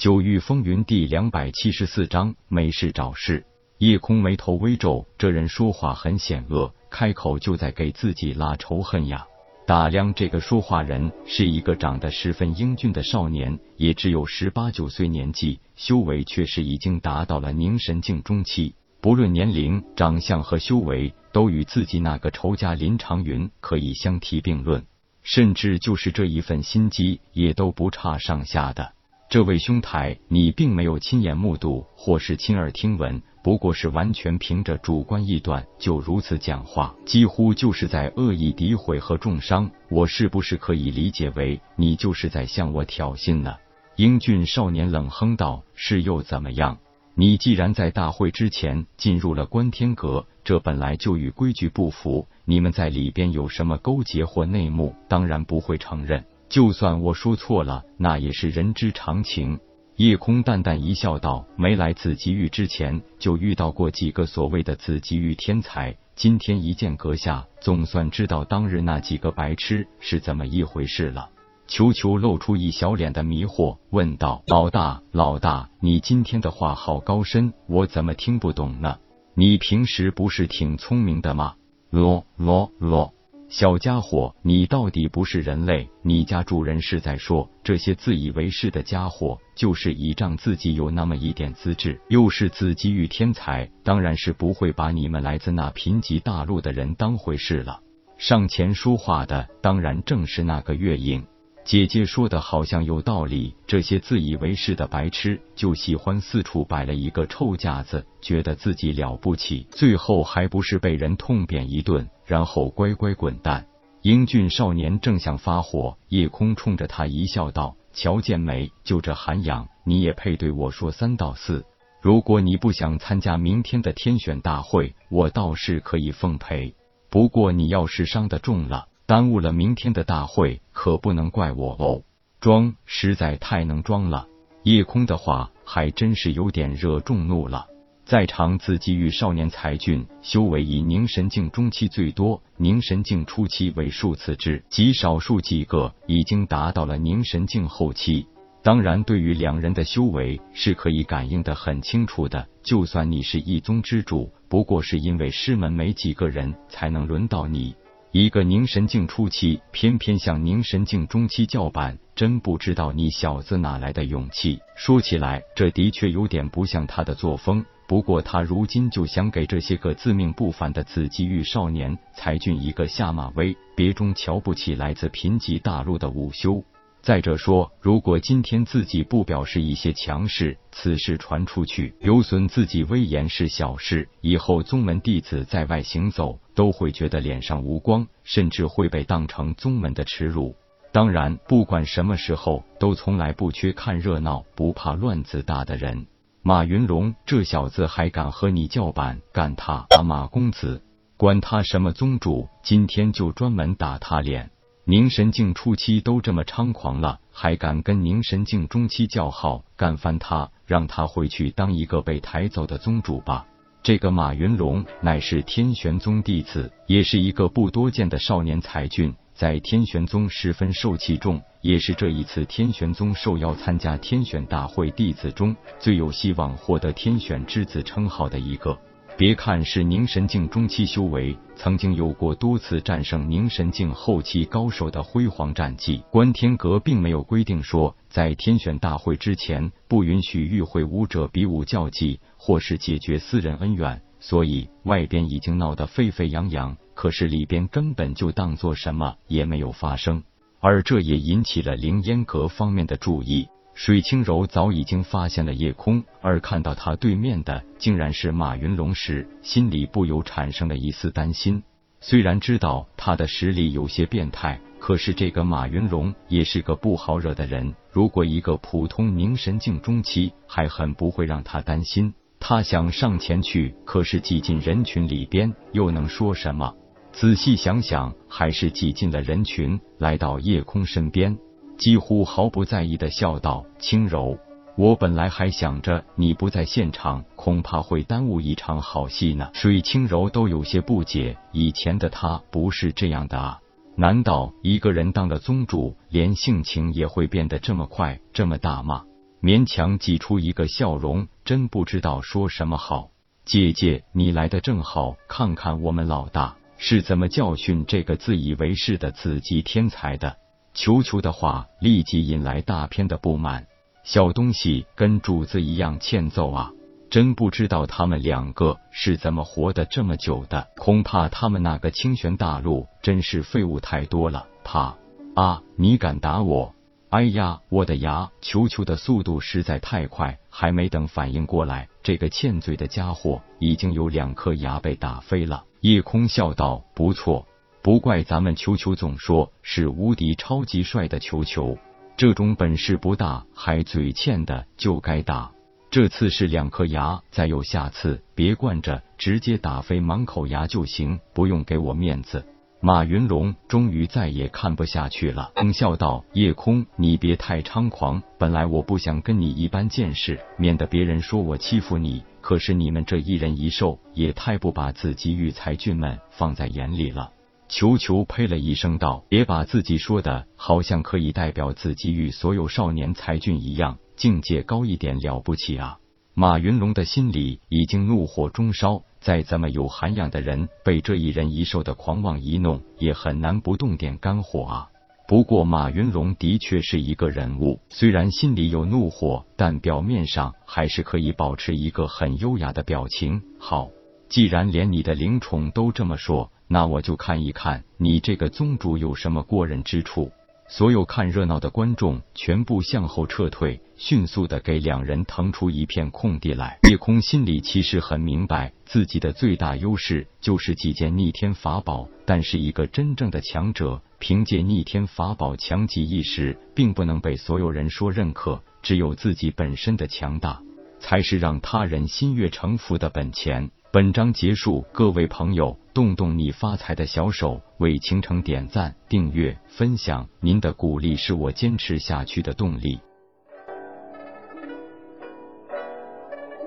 九域风云第两百七十四章没事找事。叶空眉头微皱，这人说话很险恶，开口就在给自己拉仇恨呀。打量这个说话人，是一个长得十分英俊的少年，也只有十八九岁年纪，修为却是已经达到了凝神境中期。不论年龄、长相和修为，都与自己那个仇家林长云可以相提并论，甚至就是这一份心机，也都不差上下的。这位兄台，你并没有亲眼目睹，或是亲耳听闻。不过是完全凭着主观臆断就如此讲话，几乎就是在恶意诋毁和重伤。我是不是可以理解为你就是在向我挑衅呢？英俊少年冷哼道：“是又怎么样？你既然在大会之前进入了观天阁，这本来就与规矩不符。你们在里边有什么勾结或内幕，当然不会承认。就算我说错了，那也是人之常情。”夜空淡淡一笑，道：“没来紫极域之前，就遇到过几个所谓的紫极域天才。今天一见阁下，总算知道当日那几个白痴是怎么一回事了。”球球露出一小脸的迷惑，问道：“老大，老大，你今天的话好高深，我怎么听不懂呢？你平时不是挺聪明的吗？”咯咯咯。小家伙，你到底不是人类？你家主人是在说这些自以为是的家伙，就是倚仗自己有那么一点资质，又是自己与天才，当然是不会把你们来自那贫瘠大陆的人当回事了。上前说话的，当然正是那个月影。姐姐说的好像有道理，这些自以为是的白痴就喜欢四处摆了一个臭架子，觉得自己了不起，最后还不是被人痛扁一顿，然后乖乖滚蛋。英俊少年正想发火，夜空冲着他一笑，道：“乔建梅，就这涵养，你也配对我说三道四？如果你不想参加明天的天选大会，我倒是可以奉陪。不过你要是伤的重了。”耽误了明天的大会，可不能怪我哦！装实在太能装了。夜空的话还真是有点惹众怒了。在场紫极域少年才俊，修为以凝神境中期最多，凝神境初期为数次之，极少数几个已经达到了凝神境后期。当然，对于两人的修为是可以感应的很清楚的。就算你是一宗之主，不过是因为师门没几个人，才能轮到你。一个凝神境初期，偏偏向凝神境中期叫板，真不知道你小子哪来的勇气。说起来，这的确有点不像他的作风。不过他如今就想给这些个自命不凡的紫极域少年才俊一个下马威，别中瞧不起来自贫瘠大陆的午休。再者说，如果今天自己不表示一些强势，此事传出去，有损自己威严是小事。以后宗门弟子在外行走，都会觉得脸上无光，甚至会被当成宗门的耻辱。当然，不管什么时候，都从来不缺看热闹、不怕乱子大的人。马云龙这小子还敢和你叫板，干他！马公子，管他什么宗主，今天就专门打他脸。凝神境初期都这么猖狂了，还敢跟凝神境中期叫号？干翻他，让他回去当一个被抬走的宗主吧。这个马云龙乃是天玄宗弟子，也是一个不多见的少年才俊，在天玄宗十分受器重，也是这一次天玄宗受邀参加天选大会弟子中最有希望获得天选之子称号的一个。别看是凝神境中期修为，曾经有过多次战胜凝神境后期高手的辉煌战绩。观天阁并没有规定说，在天选大会之前不允许与会武者比武较技，或是解决私人恩怨，所以外边已经闹得沸沸扬扬，可是里边根本就当做什么也没有发生，而这也引起了凌烟阁方面的注意。水清柔早已经发现了夜空，而看到他对面的竟然是马云龙时，心里不由产生了一丝担心。虽然知道他的实力有些变态，可是这个马云龙也是个不好惹的人。如果一个普通凝神境中期，还很不会让他担心。他想上前去，可是挤进人群里边，又能说什么？仔细想想，还是挤进了人群，来到夜空身边。几乎毫不在意的笑道：“轻柔，我本来还想着你不在现场，恐怕会耽误一场好戏呢。”水清柔都有些不解，以前的他不是这样的啊？难道一个人当了宗主，连性情也会变得这么快、这么大吗？勉强挤出一个笑容，真不知道说什么好。姐姐，你来的正好，看看我们老大是怎么教训这个自以为是的子级天才的。球球的话立即引来大片的不满。小东西跟主子一样欠揍啊！真不知道他们两个是怎么活得这么久的。恐怕他们那个清玄大陆真是废物太多了。啪！啊！你敢打我？哎呀，我的牙！球球的速度实在太快，还没等反应过来，这个欠嘴的家伙已经有两颗牙被打飞了。夜空笑道：“不错，不怪咱们球球总说是无敌超级帅的球球，这种本事不大还嘴欠的就该打。这次是两颗牙，再有下次别惯着，直接打飞满口牙就行，不用给我面子。”马云龙终于再也看不下去了，冷笑道：“夜空，你别太猖狂。本来我不想跟你一般见识，免得别人说我欺负你。可是你们这一人一兽，也太不把自己育才俊们放在眼里了。”球球呸了一声道：“别把自己说的好像可以代表自己与所有少年才俊一样，境界高一点了不起啊！”马云龙的心里已经怒火中烧。再怎么有涵养的人，被这一人一兽的狂妄一弄，也很难不动点肝火啊。不过马云龙的确是一个人物，虽然心里有怒火，但表面上还是可以保持一个很优雅的表情。好，既然连你的灵宠都这么说，那我就看一看你这个宗主有什么过人之处。所有看热闹的观众全部向后撤退，迅速的给两人腾出一片空地来。夜空心里其实很明白，自己的最大优势就是几件逆天法宝，但是一个真正的强者，凭借逆天法宝强极一时，并不能被所有人说认可。只有自己本身的强大，才是让他人心悦诚服的本钱。本章结束，各位朋友，动动你发财的小手，为倾城点赞、订阅、分享，您的鼓励是我坚持下去的动力。